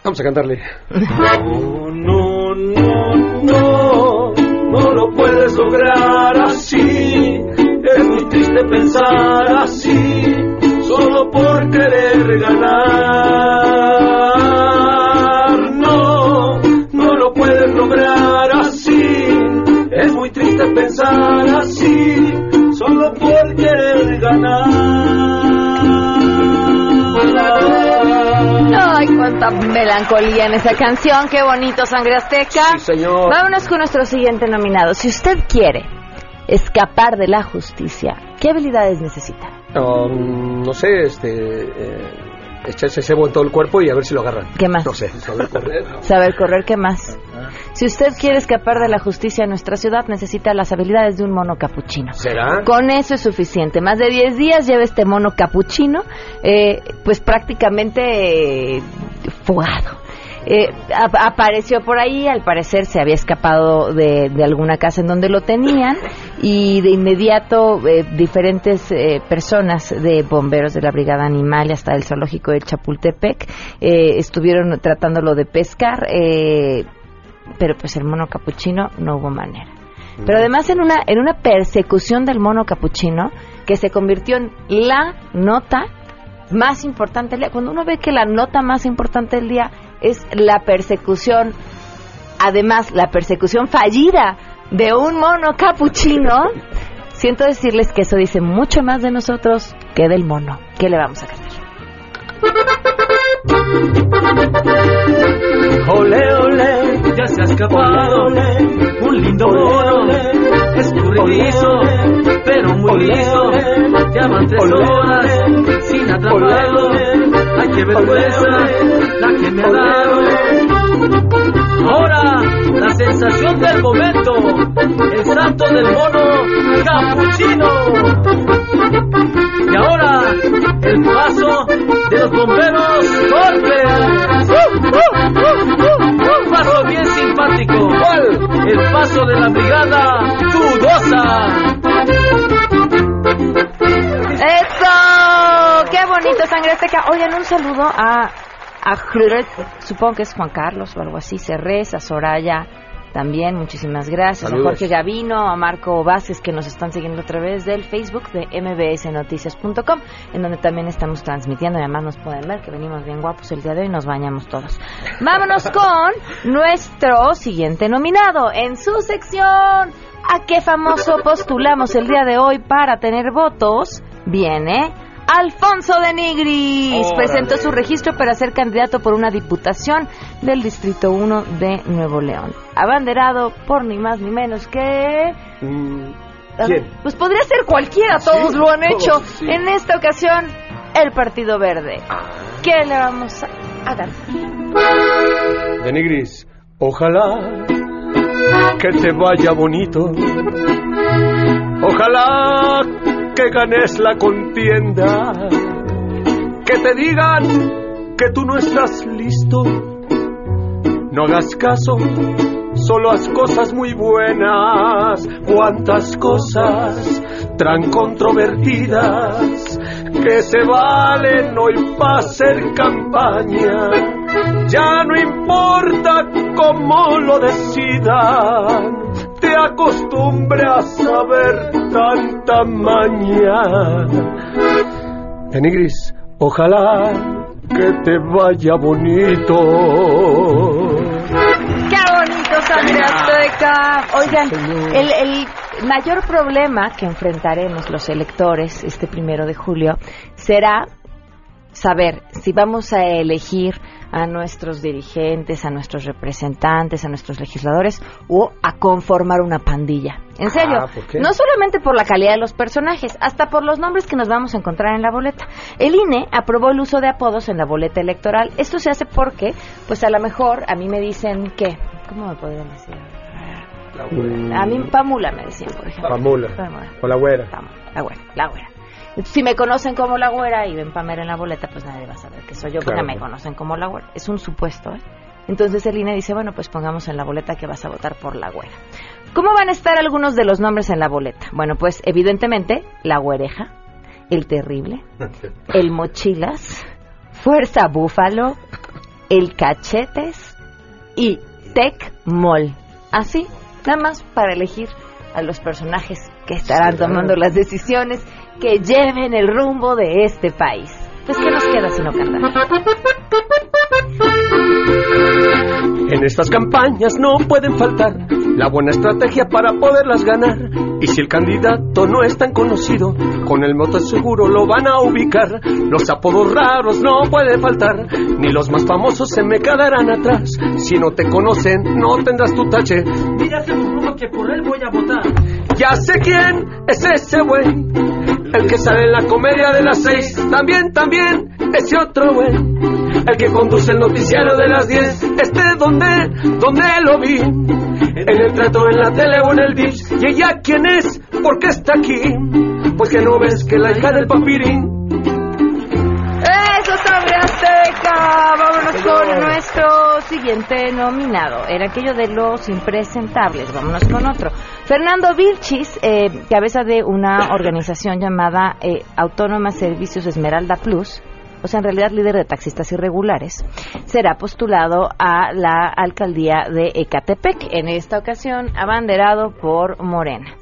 Vamos a cantarle. No, no, no, no, no lo puedes lograr así. Es muy triste pensar así, solo por querer ganar. No, no lo puedes lograr así. Es muy triste pensar así, solo por querer ganar. Ay, cuánta melancolía en esa canción, qué bonito, Sangre Azteca. Sí, señor. Vámonos con nuestro siguiente nominado. Si usted quiere escapar de la justicia, ¿Qué habilidades necesita? Um, no sé, este... Eh, echarse cebo en todo el cuerpo y a ver si lo agarran. ¿Qué más? No sé, saber correr. Saber correr, ¿qué más? Si usted quiere escapar de la justicia en nuestra ciudad, necesita las habilidades de un mono capuchino. ¿Será? Con eso es suficiente. Más de 10 días lleva este mono capuchino, eh, pues prácticamente eh, fugado. Eh, ap- apareció por ahí, al parecer se había escapado de, de alguna casa en donde lo tenían y de inmediato eh, diferentes eh, personas de bomberos de la Brigada Animal y hasta el zoológico de Chapultepec eh, estuvieron tratándolo de pescar, eh, pero pues el mono capuchino no hubo manera. Pero además en una, en una persecución del mono capuchino que se convirtió en la nota más importante del día. Cuando uno ve que la nota más importante del día es la persecución, además la persecución fallida de un mono capuchino, siento decirles que eso dice mucho más de nosotros que del mono. ¿Qué le vamos a cantar? Ole, ole, ya se ha escapado un lindo mono, escurridizo, pero muy liso. Ya van tres horas sin atraparlo. Qué vergüenza la que me ha dado. Ahora, la sensación del momento, el salto del mono capuchino. Y ahora, el paso de los bomberos golpe. Un paso bien simpático. El paso de la brigada dudosa. ¡Eso! ¡Qué bonito, sangre azteca! Oigan, un saludo a, a supongo que es Juan Carlos o algo así, Cerrés, a Soraya también, muchísimas gracias. Saludos. A Jorge Gavino, a Marco Vázquez, que nos están siguiendo a través del Facebook de mbsnoticias.com, en donde también estamos transmitiendo y además nos pueden ver que venimos bien guapos el día de hoy y nos bañamos todos. Vámonos con nuestro siguiente nominado en su sección. ¿A qué famoso postulamos el día de hoy para tener votos? Viene Alfonso de Nigris. Órale. Presentó su registro para ser candidato por una diputación del Distrito 1 de Nuevo León. Abanderado por ni más ni menos que... A ver, Pues podría ser cualquiera, todos Sí, lo han todos, hecho. sí. En esta ocasión, el Partido Verde. Ah. ¿Qué le vamos a, dar? Denigris, ojalá que te vaya bonito. Ojalá que ganes la contienda. Que te digan que tú no estás listo. No hagas caso, solo haz cosas muy buenas. Cuántas cosas tan controvertidas que se valen hoy para hacer campaña. Ya no importa cómo lo decidan, te acostumbras a ver tanta maña. Denigris, ojalá que te vaya bonito. ¡Qué bonito, sangre azteca! Oigan, el, el mayor problema que enfrentaremos los electores este primero de julio será saber si vamos a elegir a nuestros dirigentes, a nuestros representantes, a nuestros legisladores o a conformar una pandilla. En serio, Ah, ¿por qué? no solamente por la calidad de los personajes, hasta por los nombres que nos vamos a encontrar en la boleta. El INE aprobó el uso de apodos en la boleta electoral. Esto se hace porque, pues a lo mejor a mí me dicen que, ¿cómo me podrían decir? A mí Pamula me decían, por ejemplo. Pamula. Pamula. O la güera. La güera, la güera. Si me conocen como la güera y ven Pamela en la boleta, pues nadie va a saber que soy yo, porque me conocen como la güera. Es un supuesto, ¿eh? Entonces el INE dice, bueno, pues pongamos en la boleta que vas a votar por la güera. ¿Cómo van a estar algunos de los nombres en la boleta? Bueno, pues evidentemente la güereja, el terrible, el mochilas, fuerza búfalo, el cachetes y tec mol. Así, nada más para elegir a los personajes que estarán tomando las decisiones que lleven el rumbo de este país. Pues, ¿qué nos queda sino cantar? En estas campañas no pueden faltar la buena estrategia para poderlas ganar. Y si el candidato no es tan conocido, con el moto seguro lo van a ubicar. Los apodos raros no pueden faltar, ni los más famosos se me quedarán atrás. Si no te conocen, no tendrás tu tache. Mira, uno que por él voy a votar. Ya sé quién es ese güey, el que sale en la comedia de las seis. También, también, ese otro güey, el que conduce el noticiero de las diez. Este donde, donde lo vi, en el trato, en la tele o en el dish. Y ella quién es, por qué está aquí, pues que no ves que la hija del papirín Vámonos con nuestro siguiente nominado. Era aquello de los impresentables. Vámonos con otro. Fernando Vilchis, eh, cabeza de una organización llamada eh, Autónoma Servicios Esmeralda Plus, o sea, en realidad líder de taxistas irregulares, será postulado a la alcaldía de Ecatepec, en esta ocasión abanderado por Morena.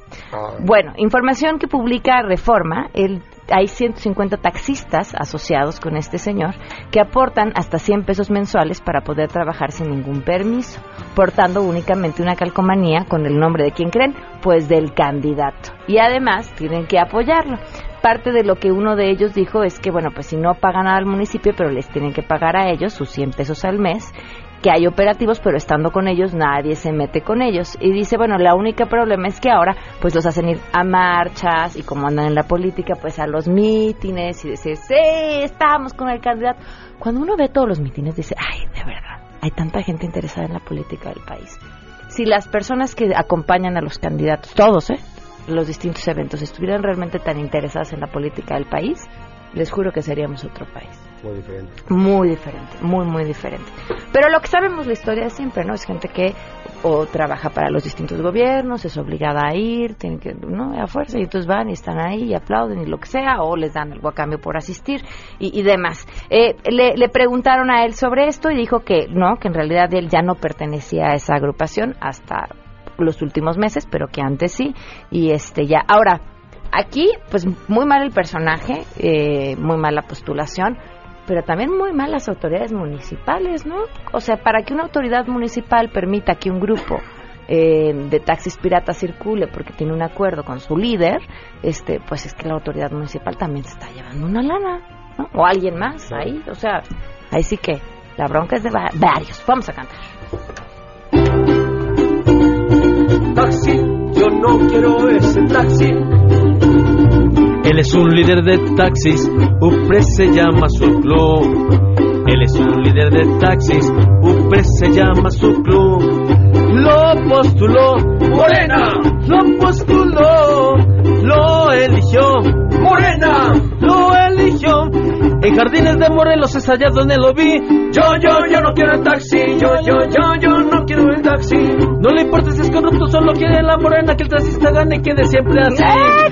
Bueno, información que publica Reforma, el hay 150 taxistas asociados con este señor que aportan hasta 100 pesos mensuales para poder trabajar sin ningún permiso, portando únicamente una calcomanía con el nombre de quien creen, pues del candidato. Y además tienen que apoyarlo. Parte de lo que uno de ellos dijo es que, bueno, pues si no pagan al municipio, pero les tienen que pagar a ellos sus 100 pesos al mes que hay operativos, pero estando con ellos nadie se mete con ellos. Y dice, bueno, la única problema es que ahora pues los hacen ir a marchas y como andan en la política, pues a los mítines y decir, sí, estamos con el candidato. Cuando uno ve todos los mítines dice, ay, de verdad, hay tanta gente interesada en la política del país. Si las personas que acompañan a los candidatos, todos, ¿eh? los distintos eventos, estuvieran realmente tan interesadas en la política del país, les juro que seríamos otro país. Muy diferente. Muy diferente, muy, muy diferente. Pero lo que sabemos la historia siempre, ¿no? Es gente que o trabaja para los distintos gobiernos, es obligada a ir, tiene que, ¿no? A fuerza, y entonces van y están ahí y aplauden y lo que sea, o les dan algo a cambio por asistir y, demás. Eh, le, le preguntaron a él sobre esto y dijo que no, que en realidad él ya no pertenecía a esa agrupación hasta los últimos meses, pero que antes sí, y este ya. Ahora, aquí, pues muy mal el personaje, eh, muy mala postulación pero también muy mal las autoridades municipales, ¿no? O sea, para que una autoridad municipal permita que un grupo eh, de taxis piratas circule porque tiene un acuerdo con su líder, este, pues es que la autoridad municipal también se está llevando una lana, ¿no? O alguien más ahí, o sea, ahí sí que la bronca es de varios. Vamos a cantar. Taxi, yo no quiero ese taxi él es un líder de taxis, UPRE se llama su club. Él es un líder de taxis, UPRE se llama su club. Lo postuló Morena, lo postuló, lo eligió Morena, lo eligió. En Jardines de Morelos es allá donde lo vi. Yo, yo, yo no quiero el taxi. Yo, yo, yo, yo no quiero el taxi. No le importa si es corrupto, solo quiere la morena que el taxista gane y quede siempre así. ¿Eh?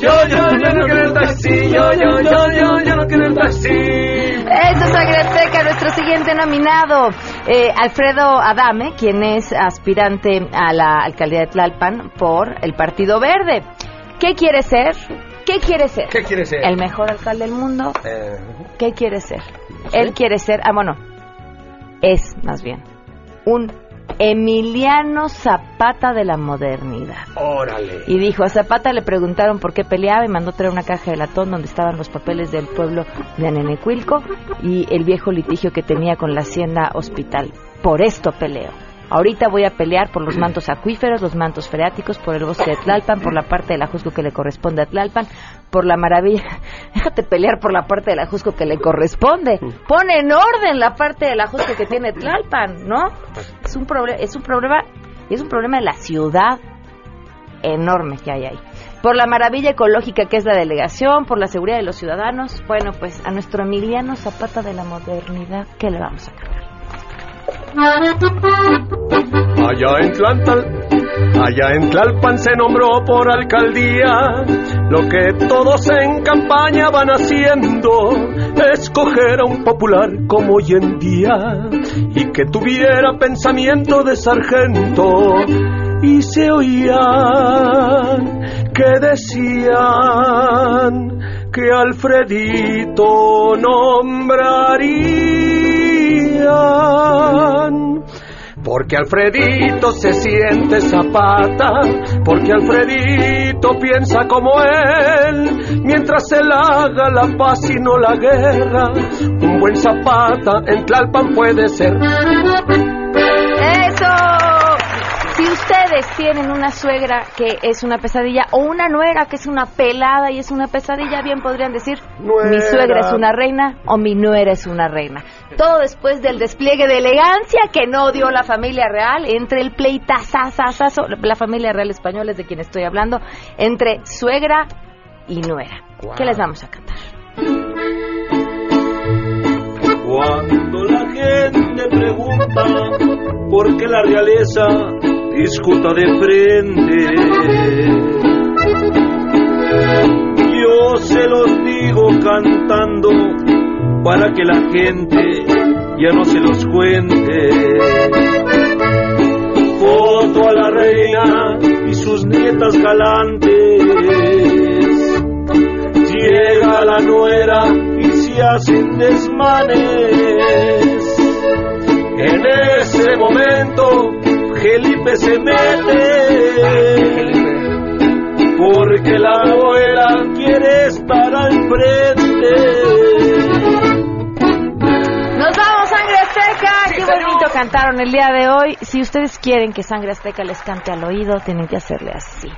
Yo, yo, yo no quiero el taxi. Yo, yo, yo, yo, yo no quiero el taxi. Eso es Agreteca, nuestro siguiente nominado, eh, Alfredo Adame, quien es aspirante a la alcaldía de Tlalpan por el Partido Verde. ¿Qué quiere ser? ¿Qué quiere ser? ¿Qué quiere ser? ¿El mejor alcalde del mundo? Eh, ¿Qué quiere ser? Él quiere ser, ah, bueno, es más bien un Emiliano Zapata de la modernidad. Órale. Y dijo, a Zapata le preguntaron por qué peleaba y mandó traer una caja de latón donde estaban los papeles del pueblo de Anenecuilco y el viejo litigio que tenía con la hacienda hospital. Por esto peleo. Ahorita voy a pelear por los mantos acuíferos, los mantos freáticos, por el bosque de Tlalpan, por la parte del Ajusco que le corresponde a Tlalpan, por la maravilla. Déjate pelear por la parte del Ajusco que le corresponde. Pone en orden la parte del Ajusco que tiene Tlalpan, ¿no? Es un, problema es un problema es un problema de la ciudad enorme que hay ahí. Por la maravilla ecológica que es la delegación, por la seguridad de los ciudadanos. Bueno, pues a nuestro Emiliano Zapata de la modernidad, ¿qué le vamos a cantar? Allá en Tlalpan, allá en Tlalpan se nombró por alcaldía lo que todos en campaña van haciendo, escoger a un popular como hoy en día y que tuviera pensamiento de sargento. Y se oían que decían que Alfredito Porque Alfredito se siente zapata, porque Alfredito piensa como él, mientras él haga la paz y no la guerra, un buen zapata en Tlalpan puede ser. ¡Eso! Si ustedes tienen una suegra que es una pesadilla o una nuera que es una pelada y es una pesadilla, bien podrían decir, mi suegra es una reina o mi nuera es una reina. Todo después del despliegue de elegancia que no dio la familia real entre el pleitazazazazo, la familia real española es de quien estoy hablando, entre suegra y nuera. ¿Qué les vamos a cantar? Cuando la gente pregunta por qué la realeza discuta de frente, yo se los digo cantando para que la gente ya no se los cuente. Foto a la reina y sus nietas galantes. Llega la nuera y se hacen desmanes. En ese momento Felipe se mete. Porque la abuela quiere estar al frente. Nos vamos, Sangre Azteca. Qué bonito cantaron el día de hoy. Si ustedes quieren que Sangre Azteca les cante al oído, tienen que hacerle así.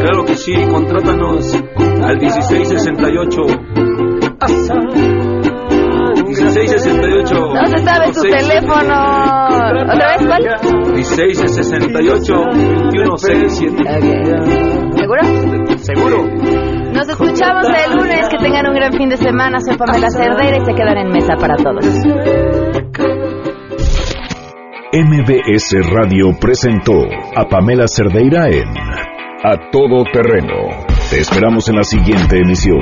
Claro que sí, contrátanos al 1668. 1668. No se sabe su teléfono. ¿Otra vez cuál? 1668 2167. ¿Seguro? Seguro. Nos escuchamos el lunes. Que tengan un gran fin de semana. Soy Pamela Cerdeira y se quedan en mesa para todos. MBS Radio presentó a Pamela Cerdeira en A Todo Terreno. Te esperamos en la siguiente emisión.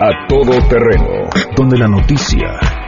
A Todo Terreno, donde la noticia